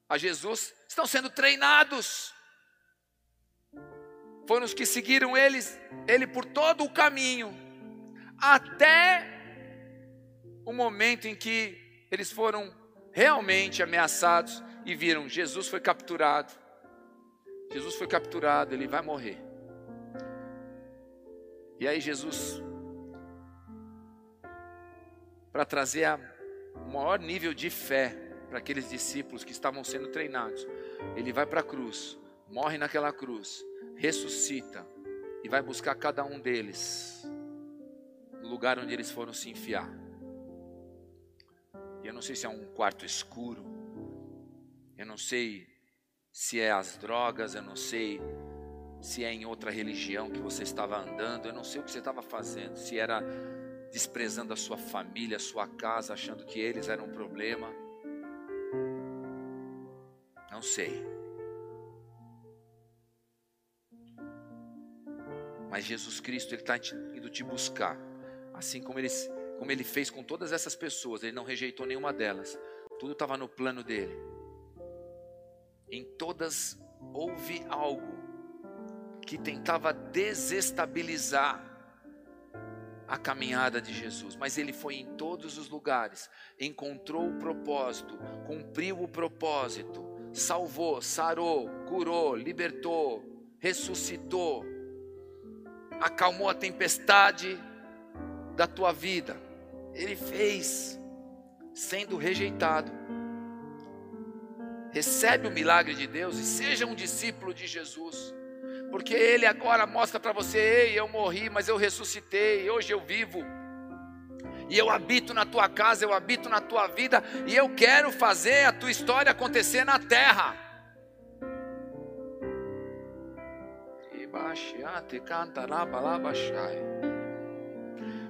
a Jesus estão sendo treinados. Foram os que seguiram eles, ele por todo o caminho, até o momento em que eles foram realmente ameaçados e viram Jesus foi capturado. Jesus foi capturado, ele vai morrer. E aí Jesus para trazer o maior nível de fé para aqueles discípulos que estavam sendo treinados. Ele vai para a cruz, morre naquela cruz, ressuscita e vai buscar cada um deles no lugar onde eles foram se enfiar. Eu não sei se é um quarto escuro, eu não sei se é as drogas, eu não sei se é em outra religião que você estava andando, eu não sei o que você estava fazendo, se era desprezando a sua família, a sua casa, achando que eles eram um problema. Não sei. Mas Jesus Cristo, Ele está indo te buscar. Assim como ele, como ele fez com todas essas pessoas, Ele não rejeitou nenhuma delas. Tudo estava no plano dele. Em todas houve algo que tentava desestabilizar a caminhada de Jesus, mas ele foi em todos os lugares, encontrou o propósito, cumpriu o propósito, salvou, sarou, curou, libertou, ressuscitou, acalmou a tempestade da tua vida. Ele fez, sendo rejeitado. Recebe o milagre de Deus e seja um discípulo de Jesus. Porque Ele agora mostra para você: ei, eu morri, mas eu ressuscitei, hoje eu vivo. E eu habito na tua casa, eu habito na tua vida, e eu quero fazer a tua história acontecer na terra.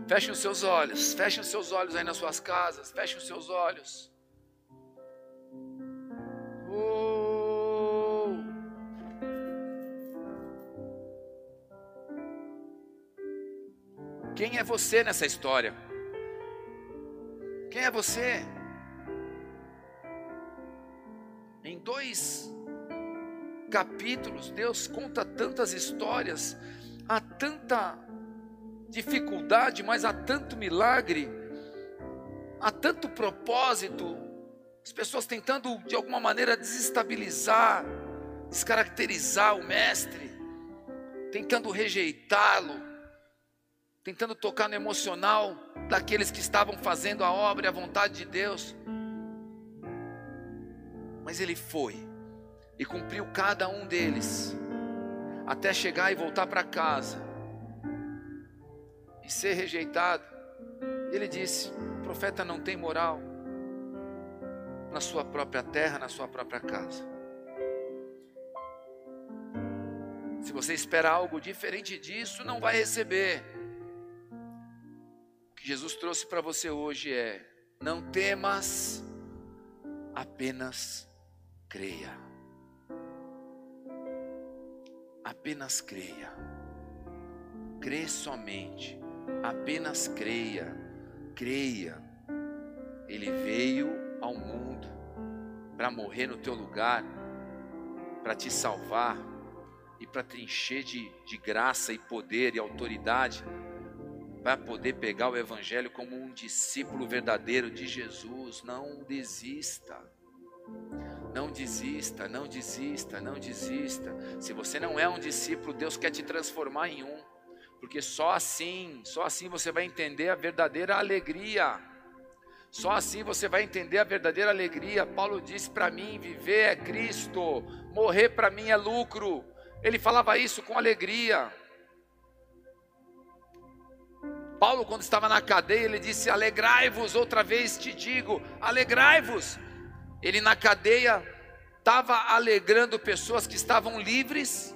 Fechem os seus olhos, fechem os seus olhos aí nas suas casas, fechem os seus olhos. Oh. Quem é você nessa história? Quem é você? Em dois capítulos, Deus conta tantas histórias, há tanta dificuldade, mas há tanto milagre, há tanto propósito, as pessoas tentando de alguma maneira desestabilizar, descaracterizar o Mestre, tentando rejeitá-lo, tentando tocar no emocional daqueles que estavam fazendo a obra e a vontade de Deus. Mas ele foi e cumpriu cada um deles, até chegar e voltar para casa e ser rejeitado. Ele disse: o profeta não tem moral na sua própria terra, na sua própria casa. Se você espera algo diferente disso, não vai receber. O que Jesus trouxe para você hoje é: não temas, apenas creia. Apenas creia. Crê somente, apenas creia, creia. Ele veio ao mundo para morrer no teu lugar, para te salvar e para te encher de, de graça e poder e autoridade, para poder pegar o Evangelho como um discípulo verdadeiro de Jesus. Não desista. Não desista, não desista, não desista. Se você não é um discípulo, Deus quer te transformar em um. Porque só assim, só assim você vai entender a verdadeira alegria. Só assim você vai entender a verdadeira alegria. Paulo disse para mim: viver é Cristo, morrer para mim é lucro. Ele falava isso com alegria. Paulo, quando estava na cadeia, ele disse: Alegrai-vos, outra vez te digo, alegrai-vos. Ele na cadeia estava alegrando pessoas que estavam livres,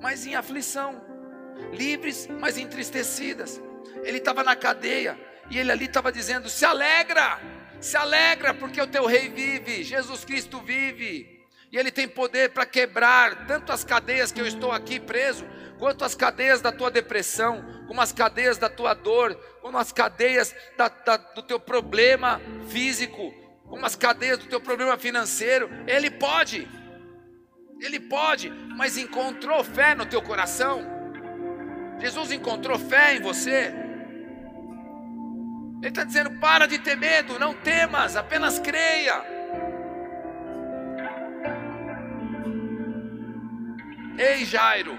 mas em aflição. livres, mas entristecidas. Ele estava na cadeia e ele ali estava dizendo: se alegra, se alegra, porque o teu rei vive, Jesus Cristo vive. E Ele tem poder para quebrar tanto as cadeias que eu estou aqui preso, quanto as cadeias da tua depressão, como as cadeias da tua dor, como as cadeias da, da, do teu problema físico, como as cadeias do teu problema financeiro. Ele pode, Ele pode, mas encontrou fé no teu coração. Jesus encontrou fé em você. Ele está dizendo: para de ter medo, não temas, apenas creia. Ei Jairo,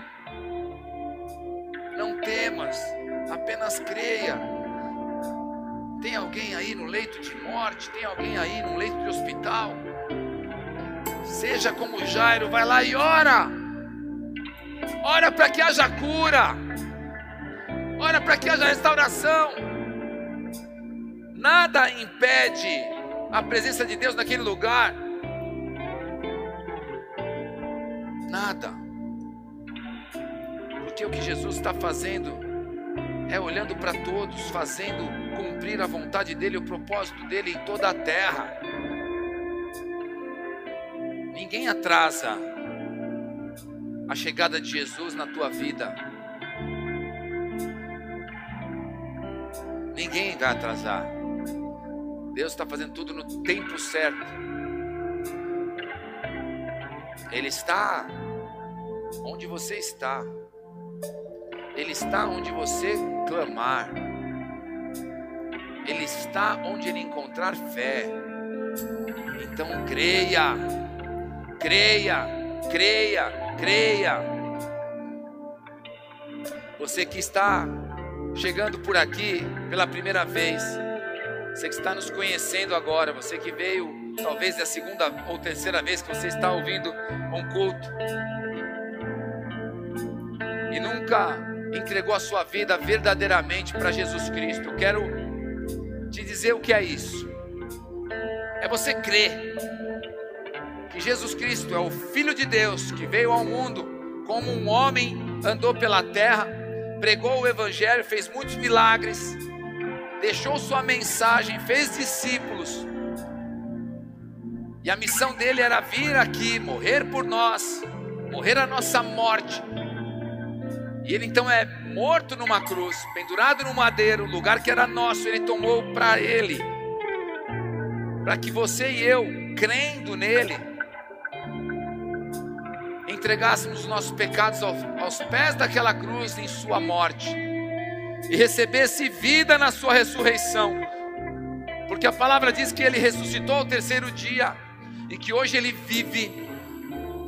não temas, apenas creia. Tem alguém aí no leito de morte, tem alguém aí no leito de hospital. Seja como Jairo, vai lá e ora. Ora para que haja cura. Ora para que haja restauração. Nada impede a presença de Deus naquele lugar. Nada. Porque o que Jesus está fazendo é olhando para todos, fazendo cumprir a vontade dEle, o propósito dEle em toda a terra. Ninguém atrasa a chegada de Jesus na tua vida. Ninguém vai atrasar. Deus está fazendo tudo no tempo certo. Ele está onde você está. Ele está onde você clamar. Ele está onde ele encontrar fé. Então creia, creia, creia, creia. Você que está chegando por aqui pela primeira vez, você que está nos conhecendo agora, você que veio talvez é a segunda ou terceira vez que você está ouvindo um culto e nunca entregou a sua vida verdadeiramente para Jesus Cristo. Eu quero te dizer o que é isso. É você crer que Jesus Cristo é o Filho de Deus que veio ao mundo como um homem, andou pela terra, pregou o Evangelho, fez muitos milagres, deixou sua mensagem, fez discípulos. E a missão dele era vir aqui, morrer por nós, morrer a nossa morte, e ele então é morto numa cruz, pendurado no madeiro, lugar que era nosso, ele tomou para ele. Para que você e eu, crendo nele, entregássemos os nossos pecados aos pés daquela cruz em sua morte e recebesse vida na sua ressurreição. Porque a palavra diz que ele ressuscitou ao terceiro dia e que hoje ele vive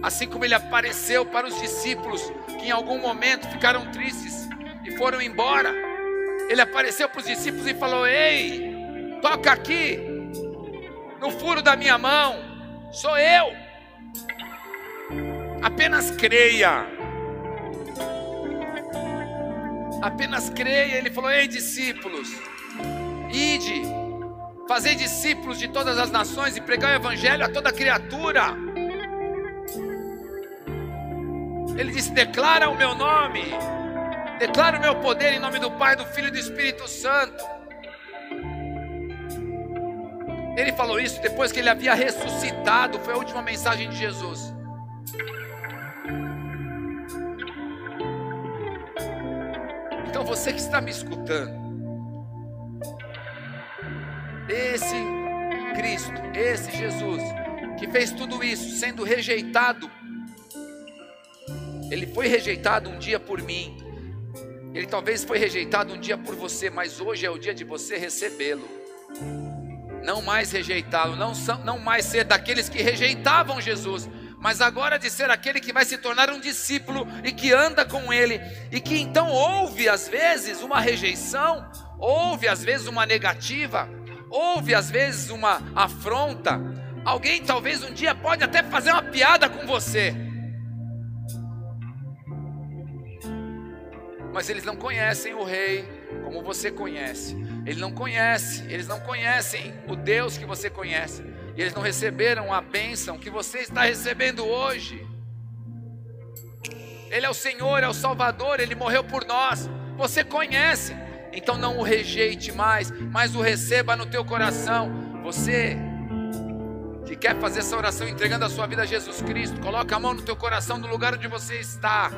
assim como ele apareceu para os discípulos que em algum momento ficaram tristes e foram embora. Ele apareceu para os discípulos e falou: Ei, toca aqui, no furo da minha mão, sou eu. Apenas creia. Apenas creia. Ele falou: Ei, discípulos, ide, fazei discípulos de todas as nações e pregai o evangelho a toda criatura. Ele disse: Declara o meu nome, declara o meu poder em nome do Pai, do Filho e do Espírito Santo. Ele falou isso depois que ele havia ressuscitado, foi a última mensagem de Jesus. Então você que está me escutando, esse Cristo, esse Jesus, que fez tudo isso, sendo rejeitado ele foi rejeitado um dia por mim. Ele talvez foi rejeitado um dia por você, mas hoje é o dia de você recebê-lo. Não mais rejeitá-lo, não, não mais ser daqueles que rejeitavam Jesus, mas agora de ser aquele que vai se tornar um discípulo e que anda com ele, e que então ouve às vezes uma rejeição, ouve às vezes uma negativa, ouve às vezes uma afronta. Alguém talvez um dia pode até fazer uma piada com você. Mas eles não conhecem o rei como você conhece. Eles não conhecem, eles não conhecem o Deus que você conhece. E eles não receberam a bênção que você está recebendo hoje. Ele é o Senhor, é o Salvador, ele morreu por nós. Você conhece. Então não o rejeite mais, mas o receba no teu coração. Você que quer fazer essa oração entregando a sua vida a Jesus Cristo, coloca a mão no teu coração no lugar onde você está.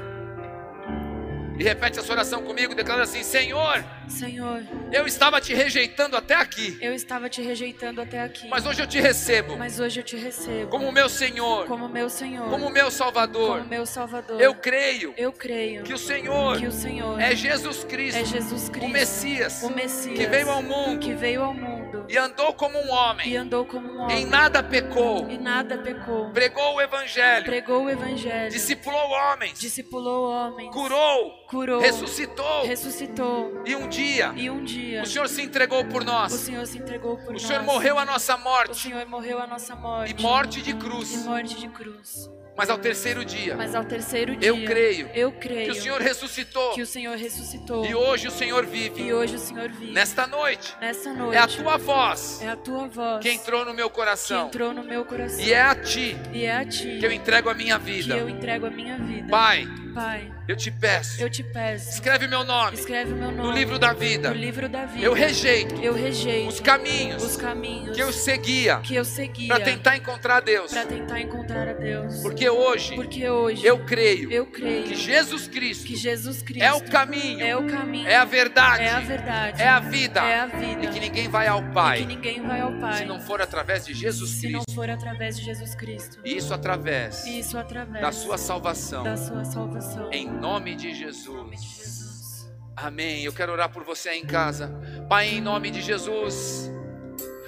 E repete essa oração comigo, declara assim: Senhor, Senhor, eu estava te rejeitando até aqui, eu estava te rejeitando até aqui. mas hoje eu te recebo Mas hoje eu te recebo como meu Senhor, como meu Senhor, como meu Salvador. como meu Salvador. Eu creio Eu creio que o Senhor que o Senhor é Jesus Cristo, é Jesus Cristo, o Messias, o Messias, que veio ao mundo que veio ao mundo e andou como um e homem, andou como um homem. em nada pecou, e nada pecou. pregou o Evangelho, Pregou o evangelho, discipulou homens, discipulou homens, curou, curou, ressuscitou, ressuscitou. e um dia E um dia. o Senhor se entregou por o nós, Senhor se entregou por o nós. Senhor morreu a nossa O morte. Senhor morreu a nossa morte. e morte de E cruz, morte de cruz. Mas ao terceiro dia Mas ao terceiro dia, eu creio eu creio que o Senhor ressuscitou que o Senhor ressuscitou. e hoje o Senhor E vive. hoje o Senhor vive. Nesta noite Nessa noite. é a tua voz é a tua voz que entrou no meu que coração entrou no meu coração. e é a ti E é a ti que eu entrego a minha que vida. eu entrego a minha vida. Pai, Pai, eu te peço, eu te peço. escreve meu nome Escreve meu nome no livro da vida. no livro da vida. Eu rejeito Eu rejeito os caminhos os caminhos que eu seguia que eu seguia para tentar encontrar Deus, pra tentar encontrar a Deus. porque hoje Porque hoje eu creio eu creio que Jesus Cristo que Jesus Cristo é o caminho, é o caminho, é a verdade, é a verdade, é a vida, é a vida, e que ninguém vai ao e que Pai ninguém vai ao Pai se não for através de Jesus se não Cristo. for através de Jesus Cristo. Isso através Isso através da sua salvação. da sua salvação. Em nome de. Jesus. Amém. Eu quero orar por você aí em casa. Pai, em nome de Jesus.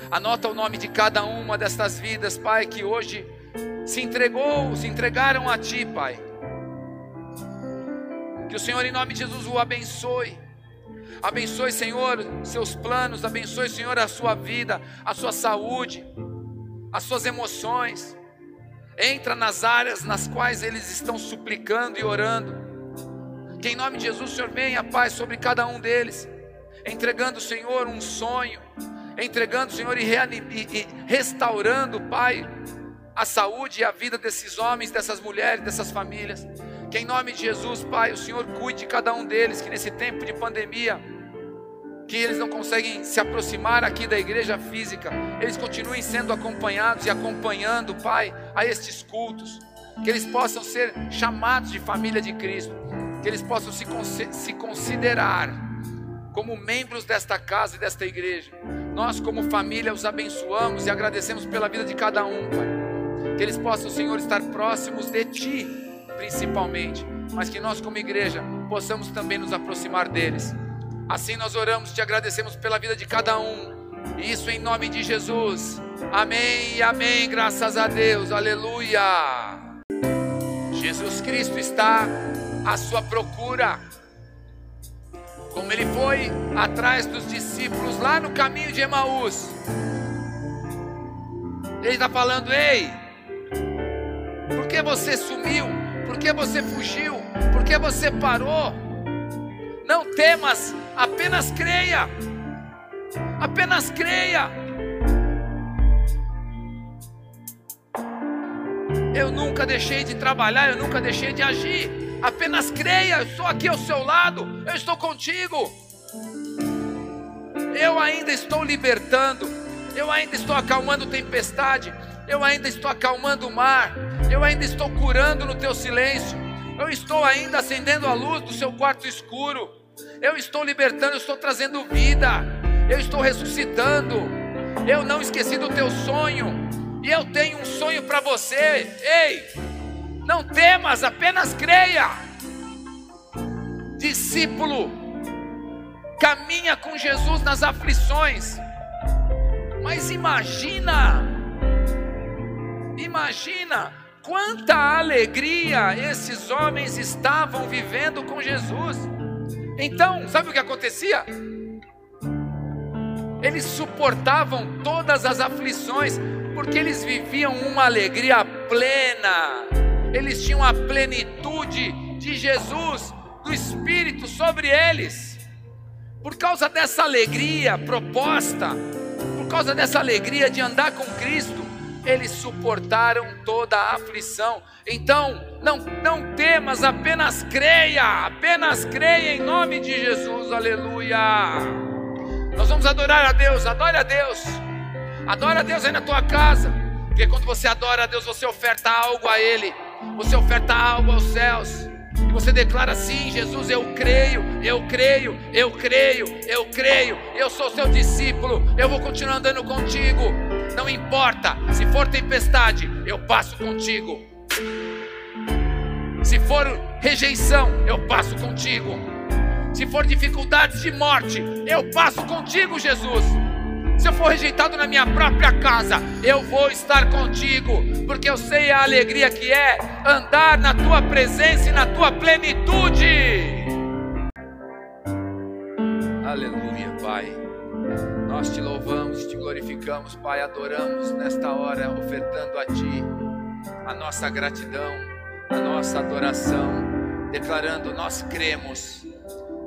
Anota o nome de cada uma destas vidas, Pai, que hoje se entregou, se entregaram a Ti, Pai. Que o Senhor, em nome de Jesus, o abençoe. Abençoe, Senhor, seus planos. Abençoe, Senhor, a sua vida, a sua saúde, as suas emoções. Entra nas áreas nas quais eles estão suplicando e orando. Que em nome de Jesus o Senhor venha, Pai, sobre cada um deles, entregando, Senhor, um sonho, entregando, Senhor, e, reanim- e- e restaurando, Pai, a saúde e a vida desses homens, dessas mulheres, dessas famílias. Que em nome de Jesus, Pai, o Senhor cuide de cada um deles, que nesse tempo de pandemia, que eles não conseguem se aproximar aqui da igreja física, eles continuem sendo acompanhados e acompanhando, Pai, a estes cultos, que eles possam ser chamados de família de Cristo, que eles possam se, conse- se considerar como membros desta casa e desta igreja. Nós, como família, os abençoamos e agradecemos pela vida de cada um, Pai. Que eles possam, Senhor, estar próximos de Ti, principalmente, mas que nós, como igreja, possamos também nos aproximar deles. Assim nós oramos, te agradecemos pela vida de cada um. E Isso em nome de Jesus. Amém e amém. Graças a Deus. Aleluia. Jesus Cristo está à sua procura. Como ele foi atrás dos discípulos lá no caminho de Emaús. Ele está falando: Ei, por que você sumiu? Por que você fugiu? Por que você parou? Não temas, apenas creia. Apenas creia. Eu nunca deixei de trabalhar, eu nunca deixei de agir. Apenas creia, eu estou aqui ao seu lado, eu estou contigo. Eu ainda estou libertando, eu ainda estou acalmando tempestade, eu ainda estou acalmando o mar, eu ainda estou curando no teu silêncio, eu estou ainda acendendo a luz do seu quarto escuro, eu estou libertando, eu estou trazendo vida, eu estou ressuscitando, eu não esqueci do teu sonho, e eu tenho um sonho para você, ei, não temas, apenas creia, discípulo, caminha com Jesus nas aflições. Mas imagina, imagina quanta alegria esses homens estavam vivendo com Jesus. Então, sabe o que acontecia? Eles suportavam todas as aflições, porque eles viviam uma alegria plena, eles tinham a plenitude de Jesus, do Espírito sobre eles. Por causa dessa alegria proposta, por causa dessa alegria de andar com Cristo, eles suportaram toda a aflição. Então, não, não temas, apenas creia, apenas creia em nome de Jesus, aleluia. Nós vamos adorar a Deus, adore a Deus, adore a Deus aí na tua casa, porque quando você adora a Deus, você oferta algo a Ele, você oferta algo aos céus. E você declara assim: Jesus, eu creio, eu creio, eu creio, eu creio, eu sou seu discípulo, eu vou continuar andando contigo. Não importa, se for tempestade, eu passo contigo. Se for rejeição, eu passo contigo. Se for dificuldades de morte, eu passo contigo, Jesus. Se eu for rejeitado na minha própria casa, eu vou estar contigo, porque eu sei a alegria que é andar na tua presença e na tua plenitude. Aleluia, Pai. Nós te louvamos, te glorificamos, Pai, adoramos nesta hora, ofertando a Ti a nossa gratidão, a nossa adoração, declarando: Nós cremos,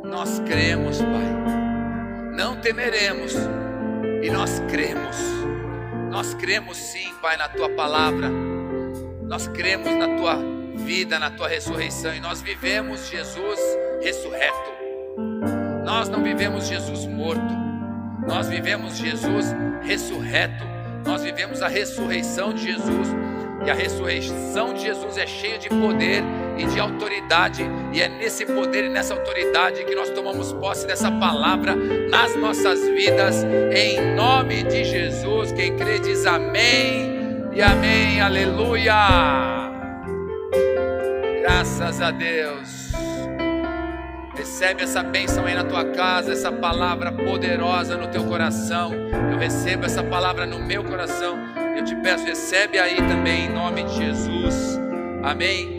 nós cremos, Pai, não temeremos e nós cremos, nós cremos sim, Pai, na Tua palavra, nós cremos na Tua vida, na Tua ressurreição e nós vivemos Jesus ressurreto, nós não vivemos Jesus morto. Nós vivemos Jesus ressurreto. Nós vivemos a ressurreição de Jesus. E a ressurreição de Jesus é cheia de poder e de autoridade. E é nesse poder e nessa autoridade que nós tomamos posse dessa palavra nas nossas vidas. Em nome de Jesus. Quem crê diz amém e amém. Aleluia. Graças a Deus. Recebe essa bênção aí na tua casa, essa palavra poderosa no teu coração. Eu recebo essa palavra no meu coração. Eu te peço, recebe aí também em nome de Jesus. Amém.